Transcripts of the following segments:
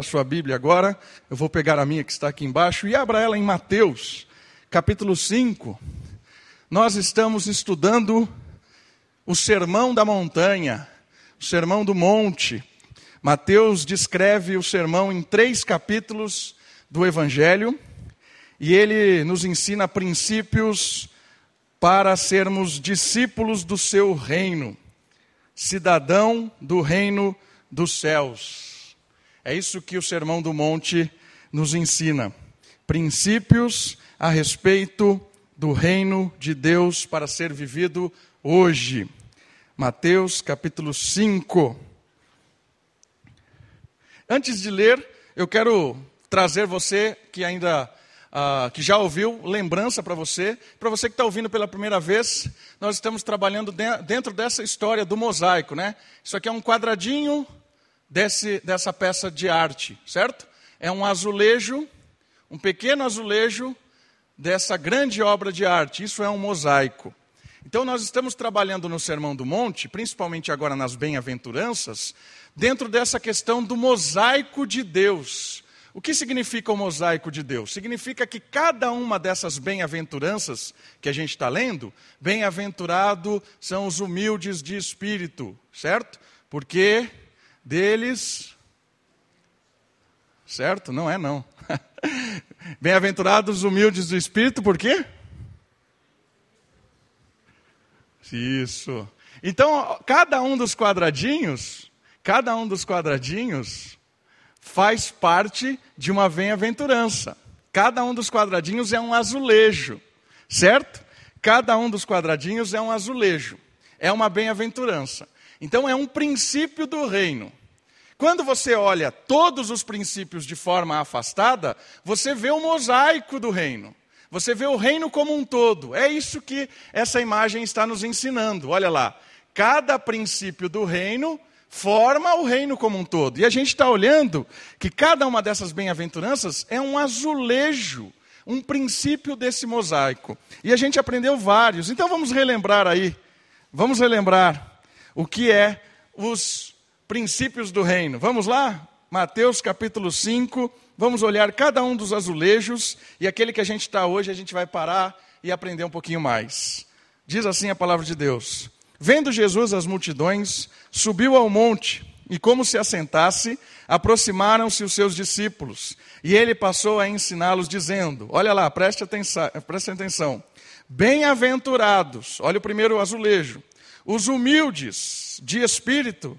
a sua Bíblia agora, eu vou pegar a minha que está aqui embaixo e abra ela em Mateus, capítulo 5. Nós estamos estudando o Sermão da Montanha, o Sermão do Monte. Mateus descreve o sermão em três capítulos do Evangelho e ele nos ensina princípios para sermos discípulos do seu reino, cidadão do reino dos céus. É isso que o Sermão do Monte nos ensina. Princípios a respeito do reino de Deus para ser vivido hoje. Mateus capítulo 5. Antes de ler, eu quero trazer você que ainda uh, que já ouviu, lembrança para você. Para você que está ouvindo pela primeira vez, nós estamos trabalhando dentro dessa história do mosaico, né? Isso aqui é um quadradinho desse, dessa peça de arte, certo? É um azulejo, um pequeno azulejo dessa grande obra de arte. Isso é um mosaico. Então, nós estamos trabalhando no Sermão do Monte, principalmente agora nas bem-aventuranças, dentro dessa questão do mosaico de Deus. O que significa o mosaico de Deus? Significa que cada uma dessas bem-aventuranças que a gente está lendo, bem-aventurado são os humildes de espírito, certo? Porque deles. Certo? Não é não. Bem-aventurados os humildes do espírito, por quê? Isso. Então, cada um dos quadradinhos, cada um dos quadradinhos faz parte de uma bem-aventurança. Cada um dos quadradinhos é um azulejo, certo? Cada um dos quadradinhos é um azulejo. É uma bem-aventurança. Então é um princípio do reino. Quando você olha todos os princípios de forma afastada, você vê o mosaico do reino. Você vê o reino como um todo. É isso que essa imagem está nos ensinando. Olha lá. Cada princípio do reino forma o reino como um todo. E a gente está olhando que cada uma dessas bem-aventuranças é um azulejo, um princípio desse mosaico. E a gente aprendeu vários. Então vamos relembrar aí. Vamos relembrar o que é os princípios do reino. Vamos lá? Mateus capítulo 5. Vamos olhar cada um dos azulejos e aquele que a gente está hoje, a gente vai parar e aprender um pouquinho mais. Diz assim a palavra de Deus: Vendo Jesus as multidões, subiu ao monte e, como se assentasse, aproximaram-se os seus discípulos. E ele passou a ensiná-los, dizendo: Olha lá, preste atenção. Preste atenção. Bem-aventurados, olha o primeiro azulejo, os humildes de espírito,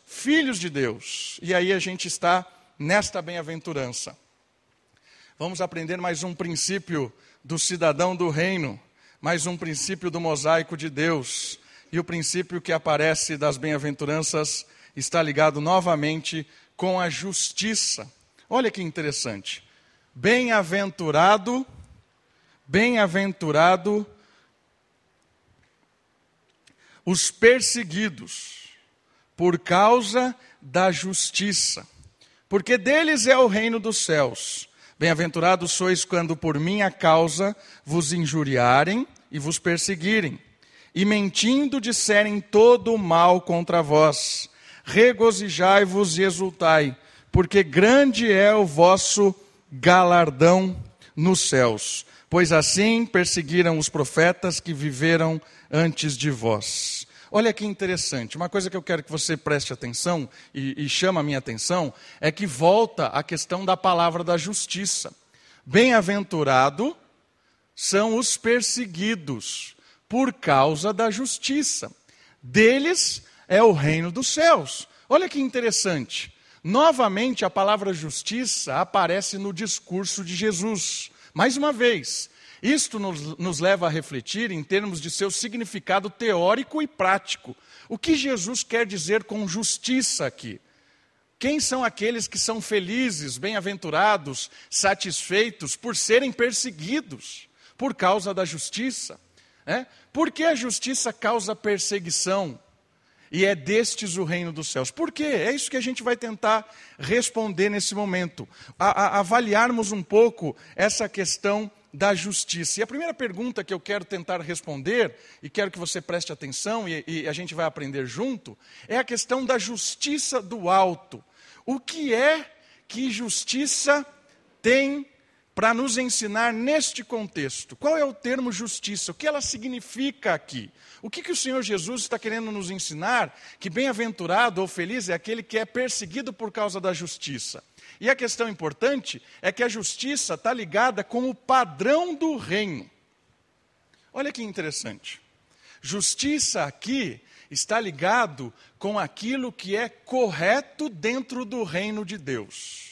filhos de Deus. E aí a gente está nesta bem-aventurança. Vamos aprender mais um princípio do cidadão do reino, mais um princípio do mosaico de Deus. E o princípio que aparece das bem-aventuranças está ligado novamente com a justiça. Olha que interessante. Bem-aventurado, bem-aventurado os perseguidos por causa da justiça, porque deles é o reino dos céus. Bem-aventurados sois quando por minha causa vos injuriarem e vos perseguirem, e mentindo disserem todo o mal contra vós. Regozijai-vos e exultai, porque grande é o vosso galardão nos céus, pois assim perseguiram os profetas que viveram antes de vós. Olha que interessante, uma coisa que eu quero que você preste atenção e, e chama a minha atenção é que volta a questão da palavra da justiça. Bem-aventurado são os perseguidos por causa da justiça. Deles é o reino dos céus. Olha que interessante. Novamente, a palavra justiça aparece no discurso de Jesus. Mais uma vez, isto nos, nos, leva a refletir em termos de seu significado teórico e prático. O que Jesus quer dizer com justiça aqui? Quem são aqueles que são felizes, bem-aventurados, satisfeitos por serem perseguidos por causa da justiça? É? Por que a justiça causa perseguição? E é destes o reino dos céus. Por quê? É isso que a gente vai tentar responder nesse momento. A, a, avaliarmos um pouco essa questão da justiça. E a primeira pergunta que eu quero tentar responder, e quero que você preste atenção e, e a gente vai aprender junto, é a questão da justiça do alto. O que é que justiça tem para nos ensinar neste contexto. Qual é o termo justiça? O que ela significa aqui? O que, que o Senhor Jesus está querendo nos ensinar? Que bem-aventurado ou feliz é aquele que é perseguido por causa da justiça. E a questão importante é que a justiça está ligada com o padrão do reino. Olha que interessante. Justiça aqui está ligado com aquilo que é correto dentro do reino de Deus.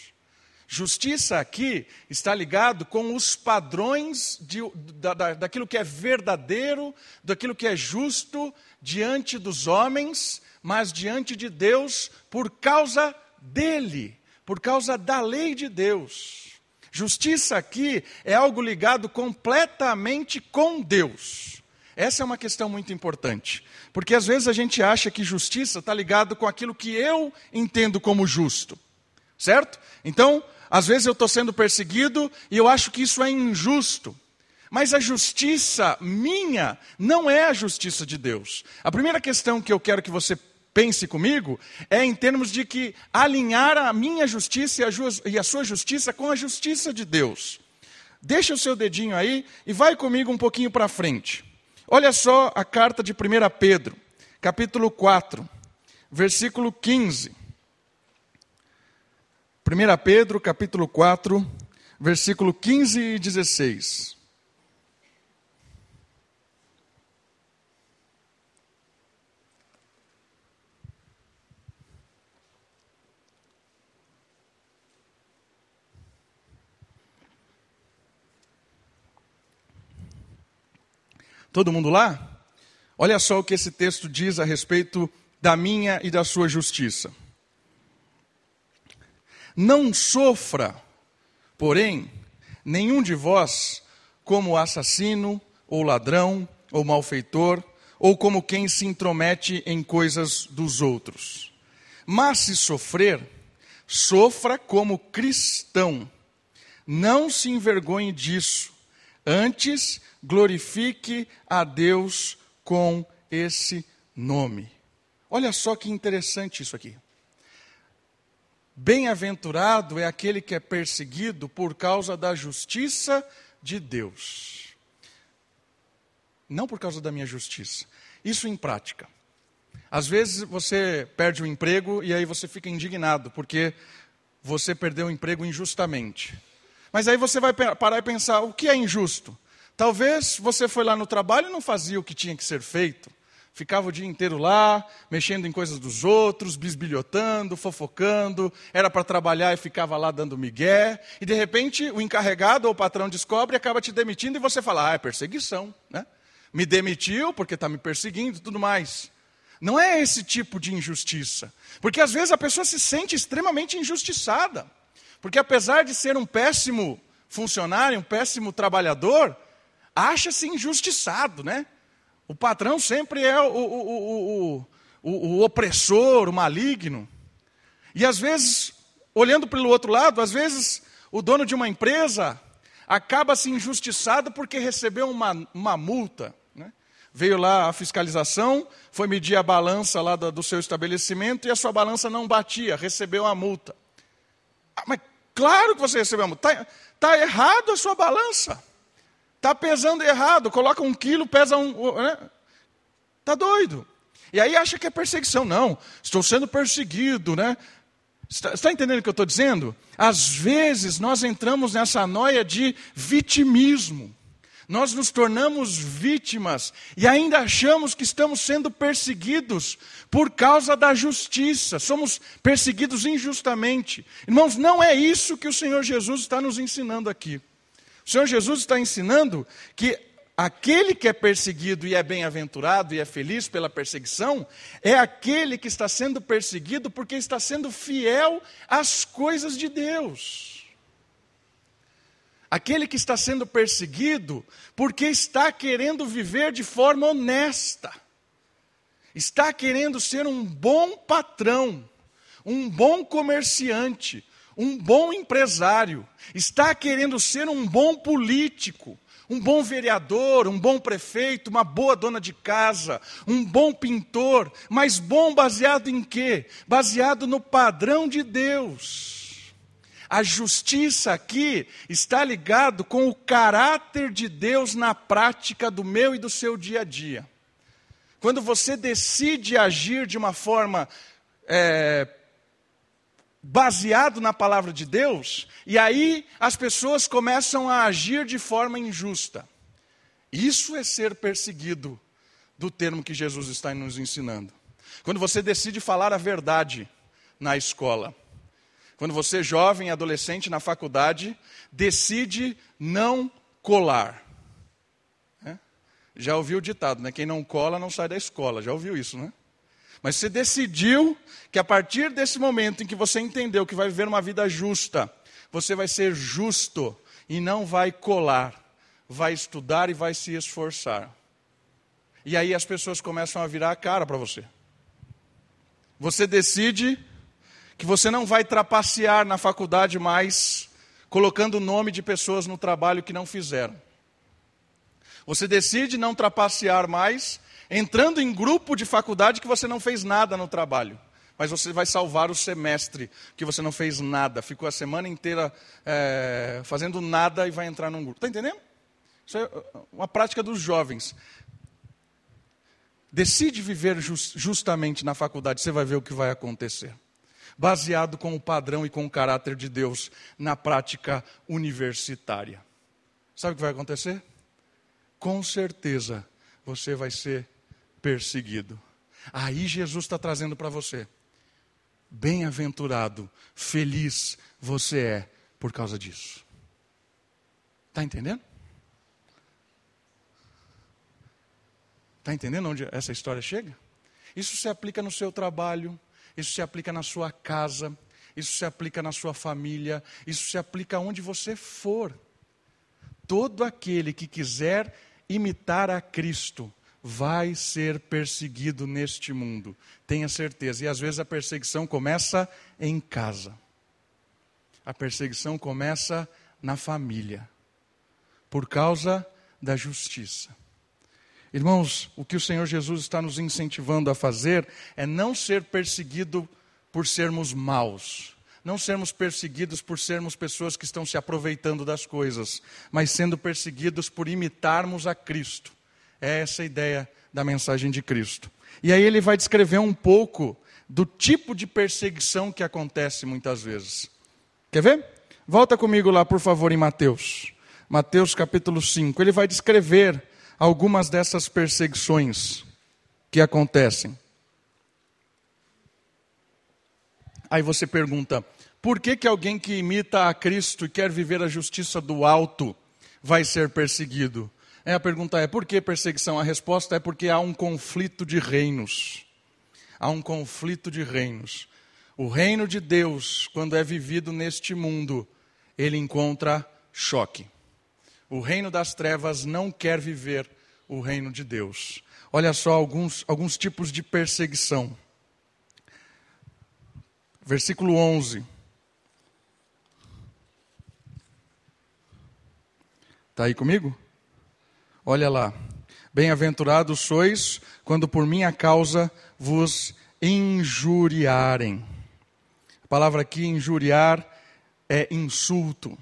Justiça aqui está ligado com os padrões de, da, da, daquilo que é verdadeiro, daquilo que é justo diante dos homens, mas diante de Deus por causa dele, por causa da lei de Deus. Justiça aqui é algo ligado completamente com Deus. Essa é uma questão muito importante, porque às vezes a gente acha que justiça está ligado com aquilo que eu entendo como justo, certo? Então, às vezes eu estou sendo perseguido e eu acho que isso é injusto. Mas a justiça minha não é a justiça de Deus. A primeira questão que eu quero que você pense comigo é em termos de que alinhar a minha justiça e a sua justiça com a justiça de Deus. Deixa o seu dedinho aí e vai comigo um pouquinho para frente. Olha só a carta de 1 Pedro, capítulo 4, versículo 15. 1 Pedro, capítulo 4, versículo 15 e 16. Todo mundo lá? Olha só o que esse texto diz a respeito da minha e da sua justiça. Não sofra, porém, nenhum de vós como assassino, ou ladrão, ou malfeitor, ou como quem se intromete em coisas dos outros. Mas se sofrer, sofra como cristão. Não se envergonhe disso. Antes, glorifique a Deus com esse nome. Olha só que interessante isso aqui. Bem-aventurado é aquele que é perseguido por causa da justiça de Deus. Não por causa da minha justiça. Isso em prática. Às vezes você perde o emprego e aí você fica indignado porque você perdeu o emprego injustamente. Mas aí você vai parar e pensar: o que é injusto? Talvez você foi lá no trabalho e não fazia o que tinha que ser feito. Ficava o dia inteiro lá, mexendo em coisas dos outros, bisbilhotando, fofocando. Era para trabalhar e ficava lá dando migué. E de repente o encarregado ou o patrão descobre e acaba te demitindo e você fala: ah, é perseguição. Né? Me demitiu porque está me perseguindo e tudo mais. Não é esse tipo de injustiça. Porque às vezes a pessoa se sente extremamente injustiçada. Porque apesar de ser um péssimo funcionário, um péssimo trabalhador, acha-se injustiçado, né? O patrão sempre é o, o, o, o, opressor, o maligno. E às vezes, olhando pelo outro lado, às vezes o dono de uma empresa acaba se injustiçado porque recebeu uma, uma multa. Né? Veio lá a fiscalização, foi medir a balança lá do, do seu estabelecimento e a sua balança não batia, recebeu a multa. Ah, mas claro que você recebeu a multa. Está tá errado a sua balança. Está pesando errado, coloca um quilo, pesa um. Está né? Tá doido. E aí acha que é perseguição. Não, estou sendo perseguido, né? Está, está entendendo o que eu estou dizendo? Às vezes nós entramos nessa noia de vitimismo. Nós nos tornamos vítimas e ainda achamos que estamos sendo perseguidos por causa da justiça. Somos perseguidos injustamente. Irmãos, não é isso que o Senhor Jesus está nos ensinando aqui. O Senhor Jesus está ensinando que aquele que é perseguido e é bem-aventurado e é feliz pela perseguição, é aquele que está sendo perseguido porque está sendo fiel às coisas de Deus. Aquele que está sendo perseguido porque está querendo viver de forma honesta, está querendo ser um bom patrão, um bom comerciante, um bom empresário, está querendo ser um bom político, um bom vereador, um bom prefeito, uma boa dona de casa, um bom pintor, mas bom baseado em quê? Baseado no padrão de Deus. A justiça aqui está ligado com o caráter de Deus na prática do meu e do seu dia a dia. Quando você decide agir de uma forma é, baseado na palavra de Deus, e aí as pessoas começam a agir de forma injusta. Isso é ser perseguido, do termo que Jesus está nos ensinando. Quando você decide falar a verdade na escola, quando você, jovem, adolescente, na faculdade, decide não colar. É? Já ouviu o ditado, né? Quem não cola não sai da escola. Já ouviu isso, né? Mas você decidiu que a partir desse momento em que você entendeu que vai viver uma vida justa, você vai ser justo e não vai colar, vai estudar e vai se esforçar. E aí as pessoas começam a virar a cara para você. Você decide que você não vai trapacear na faculdade mais, colocando o nome de pessoas no trabalho que não fizeram. Você decide não trapacear mais, entrando em grupo de faculdade que você não fez nada no trabalho. Mas você vai salvar o semestre que você não fez nada, ficou a semana inteira é, fazendo nada e vai entrar num grupo. Está entendendo? Isso é uma prática dos jovens. Decide viver just, justamente na faculdade, você vai ver o que vai acontecer baseado com o padrão e com o caráter de Deus na prática universitária. Sabe o que vai acontecer? Com certeza você vai ser perseguido. Aí Jesus está trazendo para você. Bem-aventurado, feliz você é por causa disso. Está entendendo? Está entendendo onde essa história chega? Isso se aplica no seu trabalho, isso se aplica na sua casa, isso se aplica na sua família, isso se aplica onde você for. Todo aquele que quiser imitar a Cristo vai ser perseguido neste mundo, tenha certeza. E às vezes a perseguição começa em casa, a perseguição começa na família, por causa da justiça. Irmãos, o que o Senhor Jesus está nos incentivando a fazer é não ser perseguido por sermos maus, não sermos perseguidos por sermos pessoas que estão se aproveitando das coisas, mas sendo perseguidos por imitarmos a Cristo. É essa a ideia da mensagem de Cristo. E aí ele vai descrever um pouco do tipo de perseguição que acontece muitas vezes. Quer ver? Volta comigo lá, por favor, em Mateus. Mateus capítulo 5. Ele vai descrever algumas dessas perseguições que acontecem. Aí você pergunta: por que, que alguém que imita a Cristo e quer viver a justiça do alto vai ser perseguido? É, a pergunta é: por que perseguição? A resposta é porque há um conflito de reinos. Há um conflito de reinos. O reino de Deus, quando é vivido neste mundo, ele encontra choque. O reino das trevas não quer viver o reino de Deus. Olha só alguns, alguns tipos de perseguição. Versículo 11. Está aí comigo? Olha lá. Bem-aventurados sois quando por minha causa vos injuriarem. A palavra aqui, injuriar, é insulto.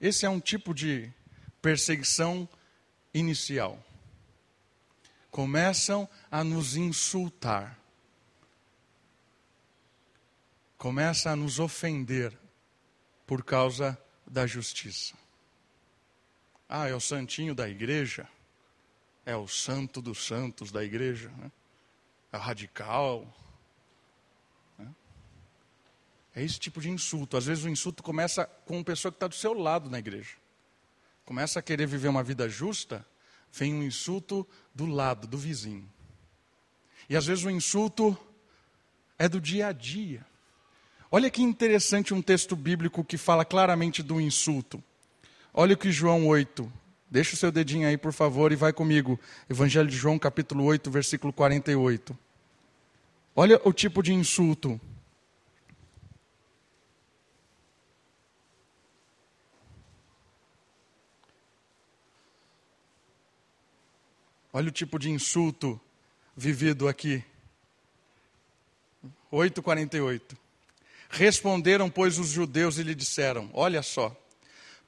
Esse é um tipo de perseguição inicial. Começam a nos insultar. Começa a nos ofender por causa da justiça. Ah, é o santinho da igreja. É o santo dos santos da igreja. Né? É o radical. Né? É esse tipo de insulto. Às vezes o insulto começa com uma pessoa que está do seu lado na igreja começa a querer viver uma vida justa, vem um insulto do lado, do vizinho. E às vezes o insulto é do dia a dia. Olha que interessante um texto bíblico que fala claramente do insulto. Olha o que João 8. Deixa o seu dedinho aí, por favor, e vai comigo. Evangelho de João, capítulo 8, versículo 48. Olha o tipo de insulto. Olha o tipo de insulto vivido aqui. 8,48. Responderam, pois, os judeus e lhe disseram: Olha só,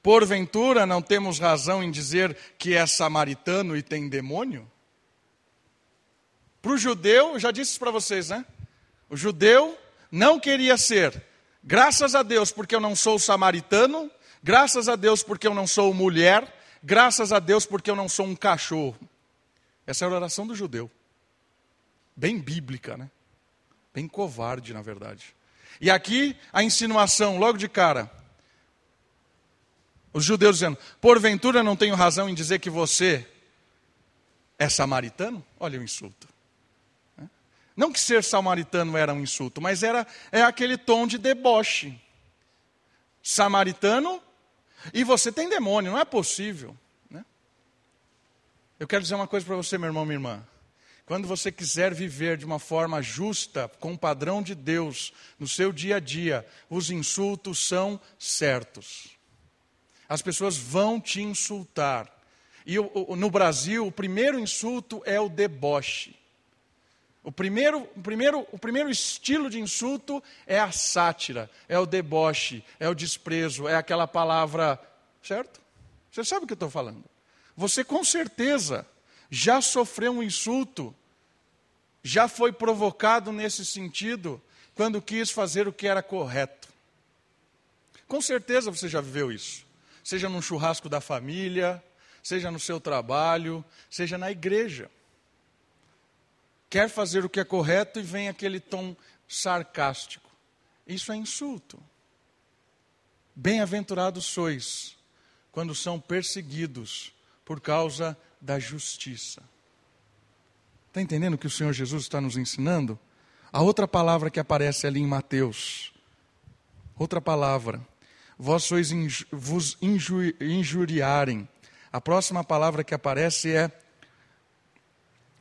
porventura não temos razão em dizer que é samaritano e tem demônio? Para o judeu, já disse para vocês, né? O judeu não queria ser, graças a Deus porque eu não sou samaritano, graças a Deus porque eu não sou mulher, graças a Deus porque eu não sou um cachorro. Essa era a oração do judeu. Bem bíblica, né? Bem covarde, na verdade. E aqui a insinuação, logo de cara. Os judeus dizendo: Porventura não tenho razão em dizer que você é samaritano? Olha o insulto. Não que ser samaritano era um insulto, mas era é aquele tom de deboche. Samaritano e você tem demônio, não é possível. Eu quero dizer uma coisa para você, meu irmão, minha irmã. Quando você quiser viver de uma forma justa, com o padrão de Deus, no seu dia a dia, os insultos são certos. As pessoas vão te insultar. E no Brasil, o primeiro insulto é o deboche. O primeiro, o, primeiro, o primeiro estilo de insulto é a sátira, é o deboche, é o desprezo, é aquela palavra. Certo? Você sabe o que eu estou falando. Você com certeza já sofreu um insulto, já foi provocado nesse sentido, quando quis fazer o que era correto. Com certeza você já viveu isso. Seja num churrasco da família, seja no seu trabalho, seja na igreja. Quer fazer o que é correto e vem aquele tom sarcástico. Isso é insulto. Bem-aventurados sois quando são perseguidos por causa da justiça. Está entendendo o que o Senhor Jesus está nos ensinando? A outra palavra que aparece ali em Mateus, outra palavra, vós sois inju vos inju injuriarem. A próxima palavra que aparece é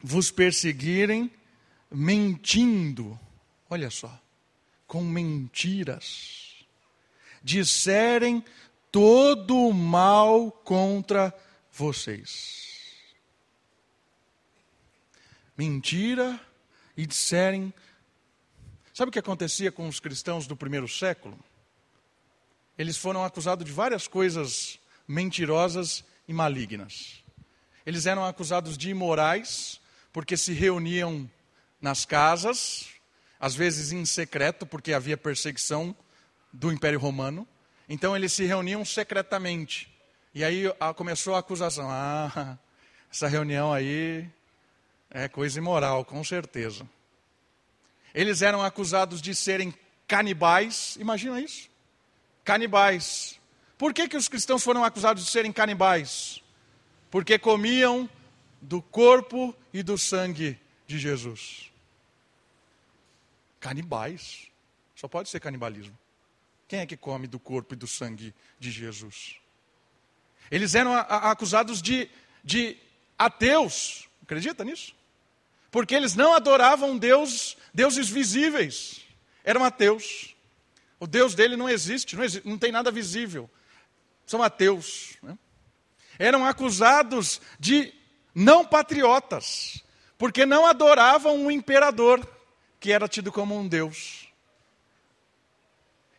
vos perseguirem mentindo. Olha só, com mentiras. Disserem todo o mal contra vocês mentira e disserem. Sabe o que acontecia com os cristãos do primeiro século? Eles foram acusados de várias coisas mentirosas e malignas. Eles eram acusados de imorais, porque se reuniam nas casas, às vezes em secreto, porque havia perseguição do Império Romano. Então eles se reuniam secretamente. E aí começou a acusação: ah, essa reunião aí é coisa imoral, com certeza. Eles eram acusados de serem canibais, imagina isso? Canibais. Por que, que os cristãos foram acusados de serem canibais? Porque comiam do corpo e do sangue de Jesus. Canibais. Só pode ser canibalismo. Quem é que come do corpo e do sangue de Jesus? Eles eram acusados de, de ateus. Acredita nisso? porque eles não adoravam Deus, deuses visíveis, eram ateus. O Deus dele não existe, não, existe, não tem nada visível. São ateus. Né? Eram acusados de não patriotas, porque não adoravam um imperador, que era tido como um Deus.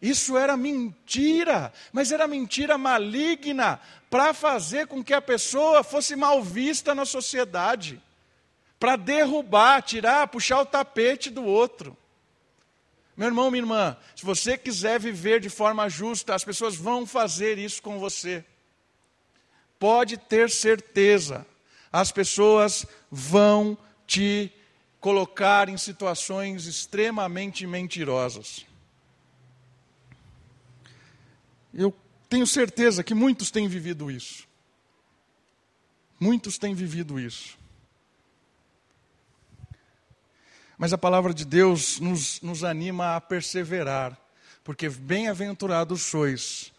Isso era mentira, mas era mentira maligna para fazer com que a pessoa fosse mal vista na sociedade para derrubar, tirar, puxar o tapete do outro. Meu irmão, minha irmã, se você quiser viver de forma justa, as pessoas vão fazer isso com você. Pode ter certeza, as pessoas vão te colocar em situações extremamente mentirosas. Eu tenho certeza que muitos têm vivido isso. Muitos têm vivido isso. Mas a palavra de Deus nos, nos anima a perseverar, porque bem-aventurados sois,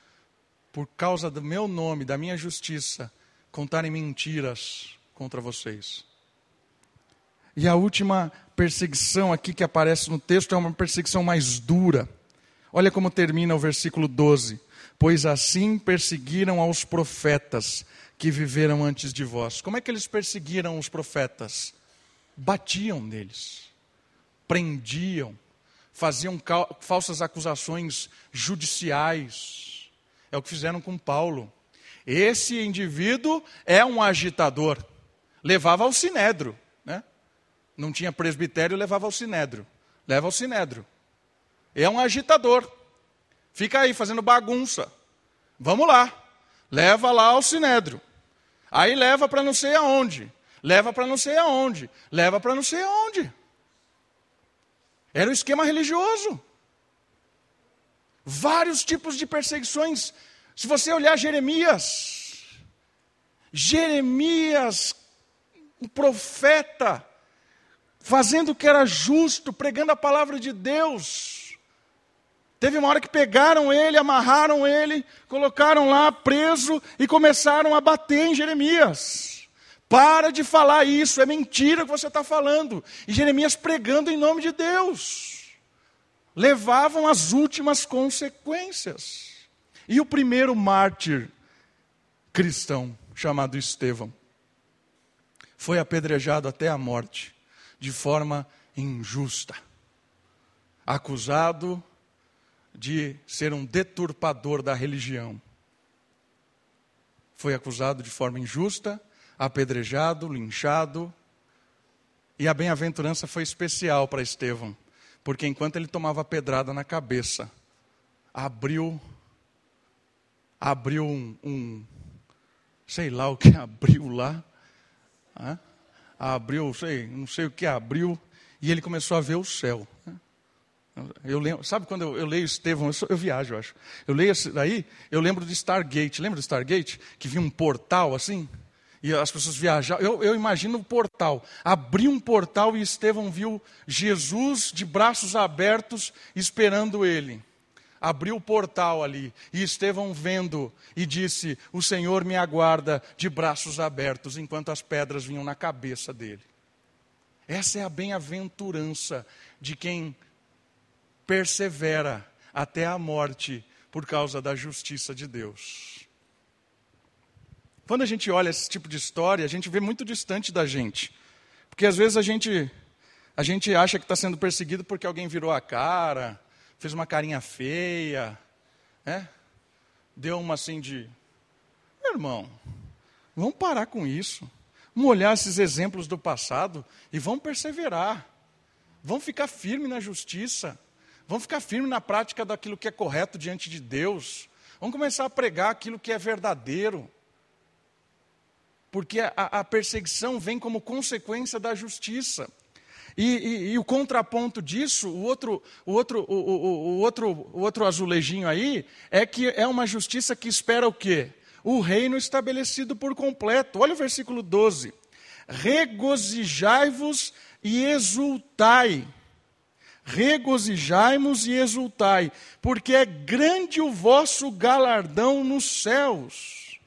por causa do meu nome, da minha justiça, contarem mentiras contra vocês. E a última perseguição aqui que aparece no texto é uma perseguição mais dura. Olha como termina o versículo 12: Pois assim perseguiram aos profetas que viveram antes de vós. Como é que eles perseguiram os profetas? Batiam neles, prendiam, faziam falsas acusações judiciais. É o que fizeram com Paulo. Esse indivíduo é um agitador. Levava ao sinédrio, né? Não tinha presbitério, levava ao sinédrio. Leva ao sinédrio. É um agitador. Fica aí fazendo bagunça. Vamos lá. Leva lá ao sinédrio. Aí leva para não sei aonde. Leva para não sei aonde. Leva para não sei aonde. Era o esquema religioso. Vários tipos de perseguições se você olhar Jeremias, Jeremias, o profeta, fazendo o que era justo, pregando a palavra de Deus. Teve uma hora que pegaram ele, amarraram ele, colocaram lá preso e começaram a bater em Jeremias. Para de falar isso, é mentira que você está falando. E Jeremias pregando em nome de Deus. Levavam as últimas consequências. E o primeiro mártir cristão, chamado Estevão, foi apedrejado até a morte, de forma injusta, acusado de ser um deturpador da religião. Foi acusado de forma injusta, apedrejado, linchado, e a bem-aventurança foi especial para Estevão, porque enquanto ele tomava pedrada na cabeça, abriu abriu um, um sei lá o que abriu lá, né? abriu, sei, não sei o que abriu, e ele começou a ver o céu. Eu lembro, sabe quando eu, eu leio Estevão, eu, sou, eu, viajo, eu acho. Eu leio isso daí, eu lembro de Stargate. Lembra do Stargate? Que vinha um portal assim? E as pessoas viajavam. Eu, eu imagino o um portal. Abriu um portal e Estevão viu Jesus de braços abertos esperando ele abriu o portal ali, e Estevão vendo, e disse: O Senhor me aguarda de braços abertos, enquanto as pedras vinham na cabeça dele. Essa é a bem-aventurança de quem persevera até a morte por causa da justiça de Deus. Quando a gente olha esse tipo de história, a gente vê muito distante da gente. Porque às vezes a gente, a gente acha que está sendo perseguido porque alguém virou a cara, fez uma carinha feia, né? deu uma assim de. Meu irmão, vamos parar com isso. Vamos olhar esses exemplos do passado e vamos perseverar. Vamos ficar firme na justiça. Vamos ficar firme na prática daquilo que é correto diante de Deus. Vamos começar a pregar aquilo que é verdadeiro. Porque a, a perseguição vem como consequência da justiça. E, e, e, o contraponto disso, o outro, o, outro, o, o, o, outro, o outro azulejinho aí, é que é uma justiça que espera o quê? O reino estabelecido por completo. Olha o versículo 12. Regozijai-vos e exultai. Regozijai-vos e exultai, porque é grande o vosso galardão nos céus.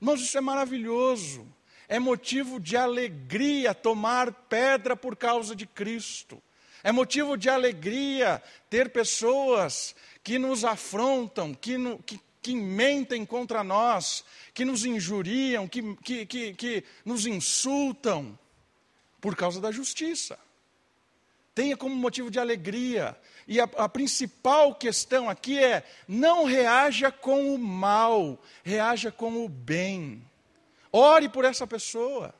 Irmãos, isso é maravilhoso é motivo de alegria tomar pedra por causa de Cristo. É motivo de alegria ter pessoas que nos afrontam, que, no, que, que mentem contra nós, que nos injuriam, que, que, que, que nos insultam, por causa da justiça. Tenha como motivo de alegria. E a, a, principal questão aqui é: não reaja com o mal, reaja com o bem. Ore por essa pessoa.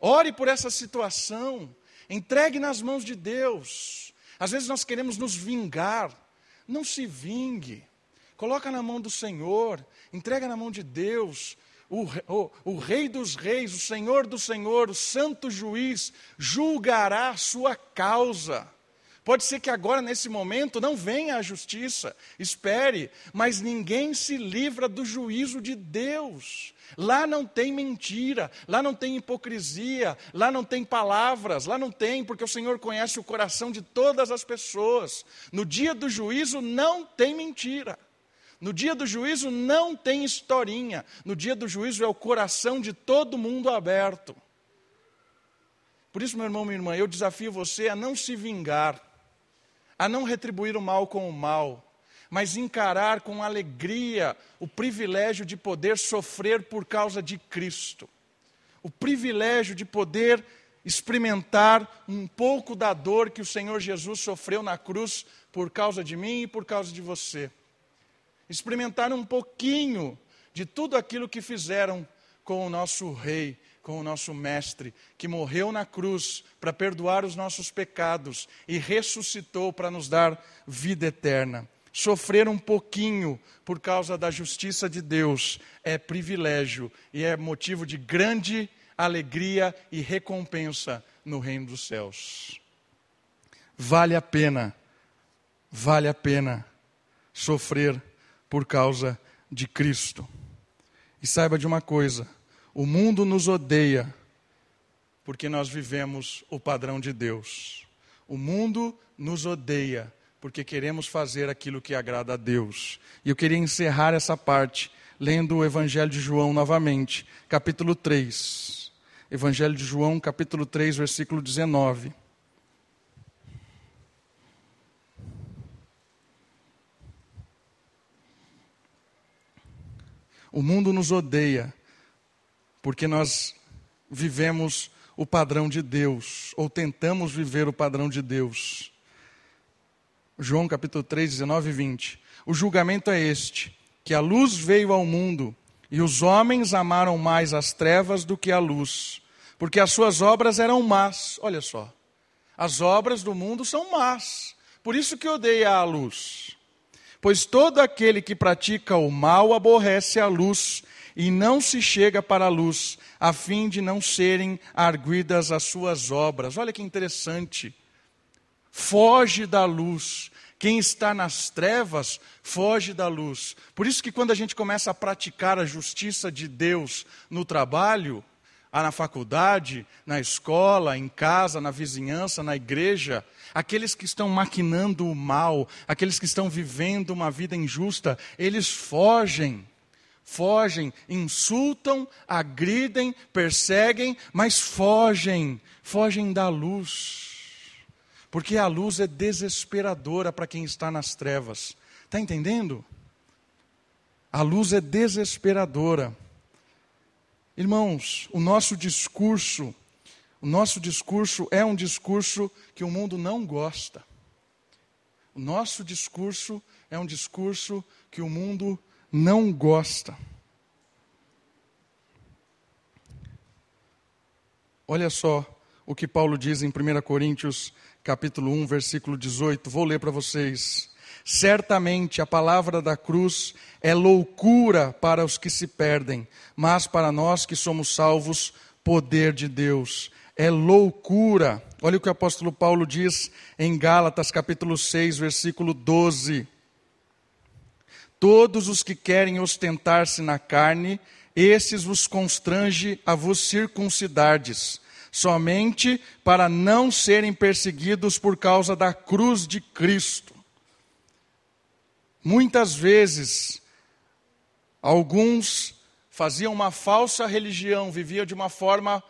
Ore por essa situação. Entregue nas mãos de Deus. Às vezes nós queremos nos vingar. Não se vingue. Coloca na mão do Senhor. Entrega na mão de Deus. O, o, o, Rei dos Reis, o Senhor do Senhor, o Santo Juiz, julgará a sua causa. Pode ser que agora, nesse momento, não venha a justiça, espere, mas ninguém se livra do juízo de Deus. Lá não tem mentira, lá não tem hipocrisia, lá não tem palavras, lá não tem, porque o Senhor conhece o coração de todas as pessoas. No dia do juízo não tem mentira. No dia do juízo não tem historinha. No dia do juízo é o coração de todo mundo aberto. Por isso, meu irmão, minha irmã, eu desafio você a não se vingar, a não retribuir o mal com o mal, mas encarar com alegria o privilégio de poder sofrer por causa de Cristo, o privilégio de poder experimentar um pouco da dor que o Senhor Jesus sofreu na cruz por causa de mim e por causa de você. Experimentar um pouquinho de tudo aquilo que fizeram com o nosso Rei, com o nosso Mestre, que morreu na cruz para perdoar os nossos pecados e ressuscitou para nos dar vida eterna. Sofrer um pouquinho por causa da justiça de Deus é privilégio e é motivo de grande alegria e recompensa no reino dos céus. Vale a pena, vale a pena sofrer por causa de Cristo. E saiba de uma coisa: o mundo nos odeia porque nós vivemos o padrão de Deus. O mundo nos odeia porque queremos fazer aquilo que agrada a Deus. E eu queria encerrar essa parte lendo o Evangelho de João novamente, capítulo 3. Evangelho de João, capítulo 3, versículo 19. O mundo nos odeia porque nós vivemos o padrão de Deus, ou tentamos viver o padrão de Deus. João capítulo 3, 19 e 20. O julgamento é este: que a luz veio ao mundo, e os homens amaram mais as trevas do que a luz, porque as suas obras eram más. Olha só. As obras do mundo são más. Por isso que odeia a luz. Pois todo aquele que pratica o mal aborrece a luz e não se chega para a luz, a fim de não serem arguidas as suas obras. Olha que interessante foge da luz. Quem está nas trevas foge da luz. Por isso que quando a gente começa a praticar a justiça de Deus no trabalho, na faculdade, na escola, em casa, na vizinhança, na igreja, aqueles que estão maquinando o mal, aqueles que estão vivendo uma vida injusta, eles fogem. Fogem, insultam, agridem, perseguem, mas fogem, fogem da luz porque a luz é desesperadora para quem está nas trevas. Está entendendo? A luz é desesperadora. Irmãos, o nosso discurso, o nosso discurso é um discurso que o mundo não gosta. O nosso discurso é um discurso que o mundo não gosta. Olha só o que Paulo diz em 1 Coríntios capítulo 1, versículo 18. Vou ler para vocês. Certamente a palavra da cruz é loucura para os que se perdem, mas para nós que somos salvos, poder de Deus. É loucura. Olha o que o apóstolo Paulo diz em Gálatas, capítulo 6, versículo 12. Todos os que querem ostentar-se na carne, esses vos constrange a vos circuncidardes somente para não serem perseguidos por causa da cruz de Cristo. Muitas vezes, alguns faziam uma falsa religião, viviam de uma forma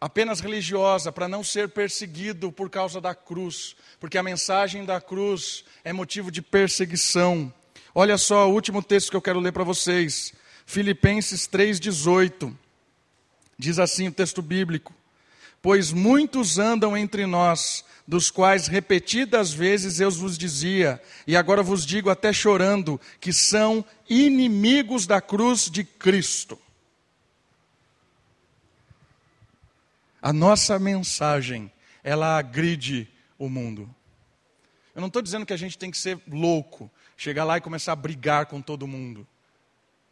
apenas religiosa, para não ser perseguido por causa da cruz, porque a mensagem da cruz é motivo de perseguição. Olha só o último texto que eu quero ler para vocês, Filipenses 3,18. Diz assim o texto bíblico: Pois muitos andam entre nós, dos quais repetidas vezes eu vos dizia, e agora vos digo até chorando, que são inimigos da cruz de Cristo. A nossa mensagem, ela agride o mundo. Eu não estou dizendo que a gente tem que ser louco, chegar lá e começar a brigar com todo mundo.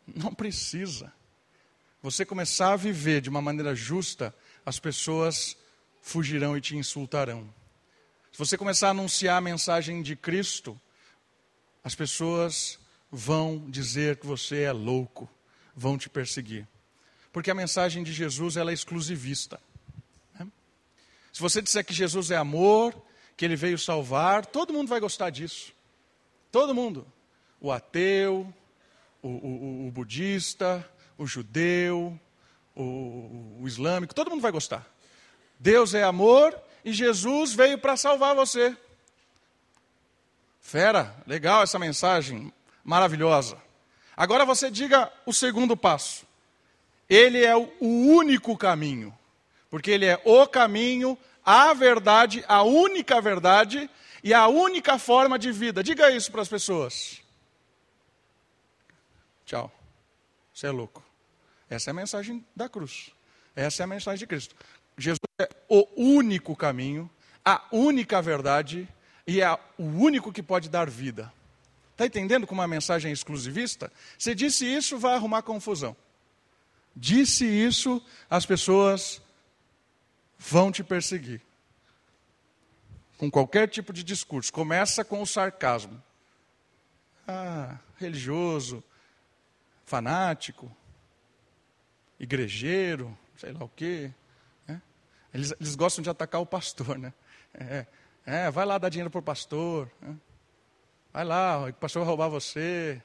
Não precisa. Você começar a viver de uma maneira justa, as pessoas fugirão e te insultarão. Se você começar a anunciar a mensagem de Cristo, as pessoas vão dizer que você é louco, vão te perseguir. Porque a mensagem de Jesus ela é exclusivista. Né? Se você disser que Jesus é amor, que ele veio salvar, todo mundo vai gostar disso. Todo mundo. O ateu, o, o, o budista, o judeu, o, o islâmico, todo mundo vai gostar. Deus é amor e Jesus veio para salvar você. Fera, legal essa mensagem, maravilhosa. Agora você diga o segundo passo. Ele é o único caminho, porque ele é o caminho, a verdade, a única verdade e a única forma de vida. Diga isso para as pessoas. Tchau. Você é louco. Essa é a mensagem da cruz. Essa é a mensagem de Cristo. Jesus é o único caminho, a única verdade e é o único que pode dar vida. Está entendendo como uma mensagem é exclusivista? Se disse isso, vai arrumar confusão. Disse isso, as pessoas vão te perseguir. Com qualquer tipo de discurso. Começa com o sarcasmo. Ah, religioso, fanático, igrejeiro, sei lá o quê. Né? Eles, eles, gostam de atacar o pastor, né? É, é vai lá dar dinheiro para o pastor. Né? Vai lá, o pastor vai roubar você.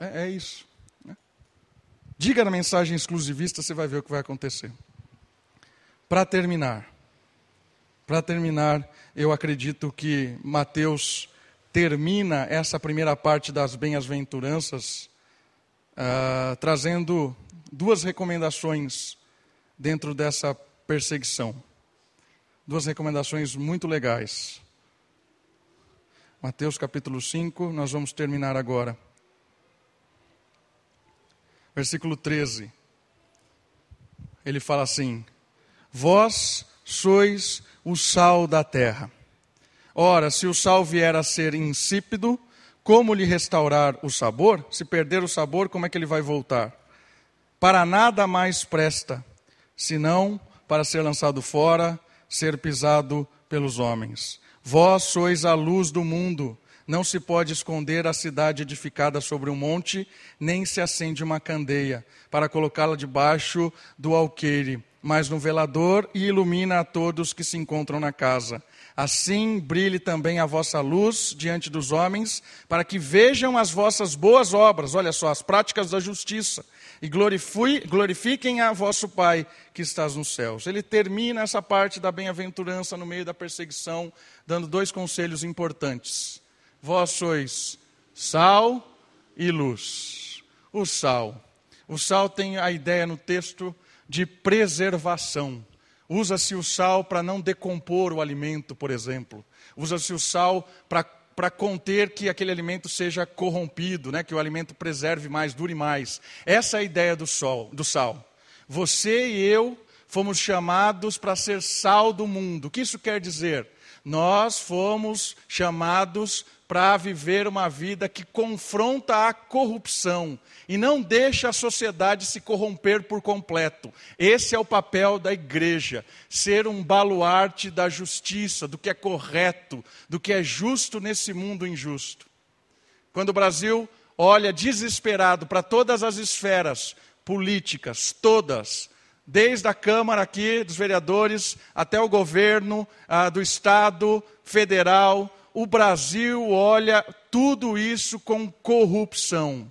É, é isso. Né? Diga na mensagem exclusivista, você vai ver o que vai acontecer. Para terminar, para terminar, eu acredito que Mateus termina essa primeira parte das bem-aventuranças uh, trazendo duas recomendações dentro dessa perseguição. Duas recomendações muito legais. Mateus capítulo 5, nós vamos terminar agora. Versículo 13. Ele fala assim: Vós sois o sal da terra. Ora, se o sal vier a ser insípido, como lhe restaurar o sabor? Se perder o sabor, como é que ele vai voltar? Para nada mais presta, senão para ser lançado fora, ser pisado pelos homens. Vós sois a luz do mundo. Não se pode esconder a cidade edificada sobre um monte, nem se acende uma candeia para colocá-la debaixo do alqueire, mas no velador e ilumina a todos que se encontram na casa. Assim brilhe também a vossa luz diante dos homens, para que vejam as vossas boas obras, olha só, as práticas da justiça, e glorifiquem a vosso Pai que estás nos céus. Ele termina essa parte da bem-aventurança no meio da perseguição, dando dois conselhos importantes. Vós sois sal e luz. O sal. O sal tem a ideia no texto de preservação. Usa-se o sal para não decompor o alimento, por exemplo. Usa-se o sal para conter que aquele alimento seja corrompido, né? que o alimento preserve mais, dure mais. Essa é a ideia do, sol, do sal. Você e eu fomos chamados para ser sal do mundo. O que isso quer dizer? Nós fomos chamados para viver uma vida que confronta a corrupção e não deixa a sociedade se corromper por completo. Esse é o papel da igreja: ser um baluarte da justiça, do que é correto, do que é justo nesse mundo injusto. Quando o Brasil olha desesperado para todas as esferas políticas, todas, desde a Câmara aqui, dos vereadores, até o governo ah, do Estado, federal, o Brasil olha tudo isso com corrupção.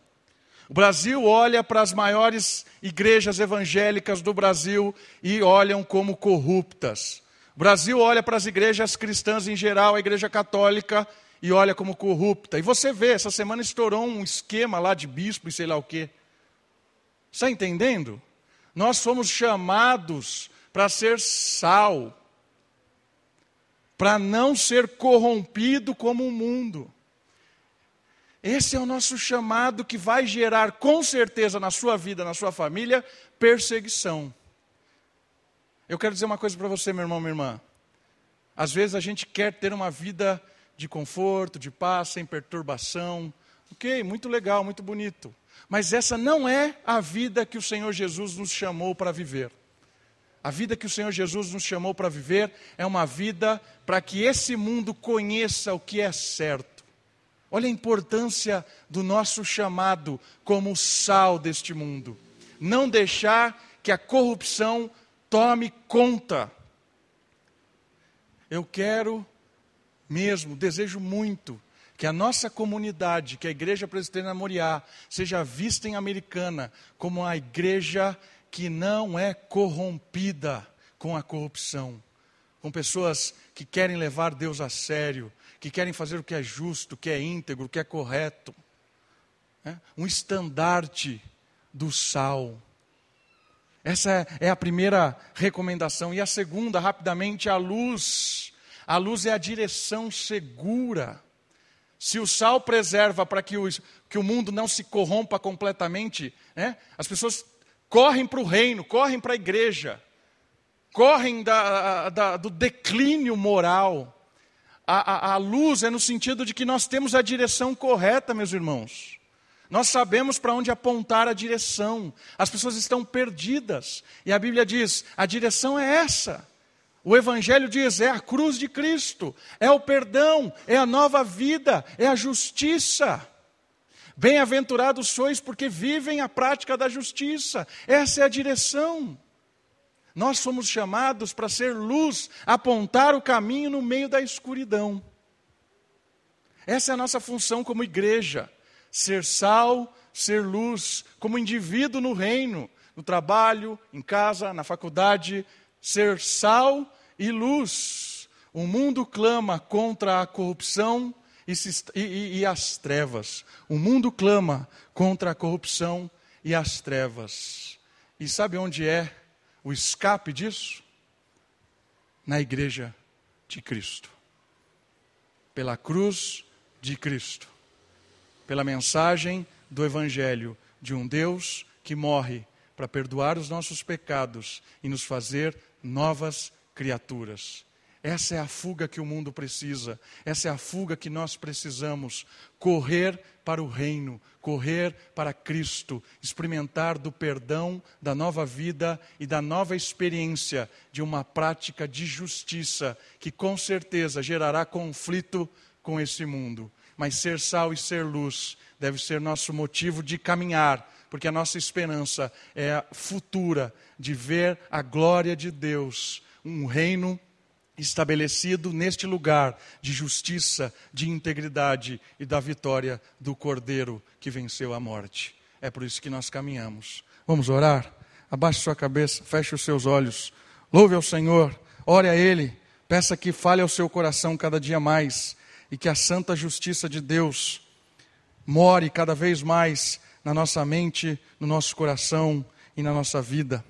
O Brasil olha para as maiores igrejas evangélicas do Brasil e olham como corruptas. O Brasil olha para as igrejas cristãs em geral, a igreja católica, e olha como corrupta. E você vê, essa semana estourou um esquema lá de bispo e sei lá o quê. Está entendendo? Nós fomos chamados para ser sal para não ser corrompido como o mundo. Esse é o nosso chamado que vai gerar, com certeza, na sua vida, na sua família, perseguição. Eu quero dizer uma coisa para você, meu irmão, minha irmã. Às vezes a gente quer ter uma vida de conforto, de paz, sem perturbação. Ok, muito legal, muito bonito. Mas essa não é a vida que o Senhor Jesus nos chamou para viver. A vida que o Senhor Jesus nos chamou para viver é uma vida para que esse mundo conheça o que é certo. Olha a importância do nosso chamado como sal deste mundo. Não deixar que a corrupção tome conta. Eu quero mesmo, desejo muito que a nossa comunidade, que a Igreja Presbiteriana Moriá, seja vista em Americana como a igreja que não é corrompida com a corrupção, com pessoas que querem levar Deus a sério, que querem fazer o que é justo, o que é íntegro, o que é correto. É? Um estandarte do sal. Essa é a primeira recomendação. E a segunda, rapidamente, a luz. A luz é a direção segura. Se o sal preserva para que o, que o mundo não se corrompa completamente, né? as pessoas correm para o reino, correm para a igreja, correm da, da, do declínio moral. A, a, a luz é no sentido de que nós temos a direção correta, meus irmãos. Nós sabemos para onde apontar a direção. As pessoas estão perdidas. E a Bíblia diz: a direção é essa. O Evangelho diz: é a cruz de Cristo, é o perdão, é a nova vida, é a justiça. Bem-aventurados sois porque vivem a prática da justiça. Essa é a direção. Nós somos chamados para ser luz, apontar o caminho no meio da escuridão. Essa é a nossa função como igreja: ser sal, ser luz, como indivíduo no reino, no trabalho, em casa, na faculdade, ser sal e luz. O mundo clama contra a corrupção e, se, e, e as trevas. O mundo clama contra a corrupção e as trevas. E sabe onde é o escape disso? Na igreja de Cristo. Pela cruz de Cristo. Pela mensagem do Evangelho de um Deus que morre para perdoar os nossos pecados e nos fazer novas criaturas. Essa é a fuga que o mundo precisa, essa é a fuga que nós precisamos. Correr para o reino, correr para Cristo, experimentar do perdão, da nova vida e da nova experiência de uma prática de justiça que com certeza gerará conflito com esse mundo. Mas ser sal e ser luz deve ser nosso motivo de caminhar, porque a nossa esperança é futura de ver a glória de Deus, um reino estabelecido neste lugar de justiça, de integridade e da vitória do Cordeiro que venceu a morte. É por isso que nós caminhamos. Vamos orar? Abaixe sua cabeça, feche os seus olhos. Louve ao Senhor, ore a Ele, peça que fale ao seu coração cada dia mais e que a santa justiça de Deus more cada vez mais na nossa mente, no nosso coração e na nossa vida.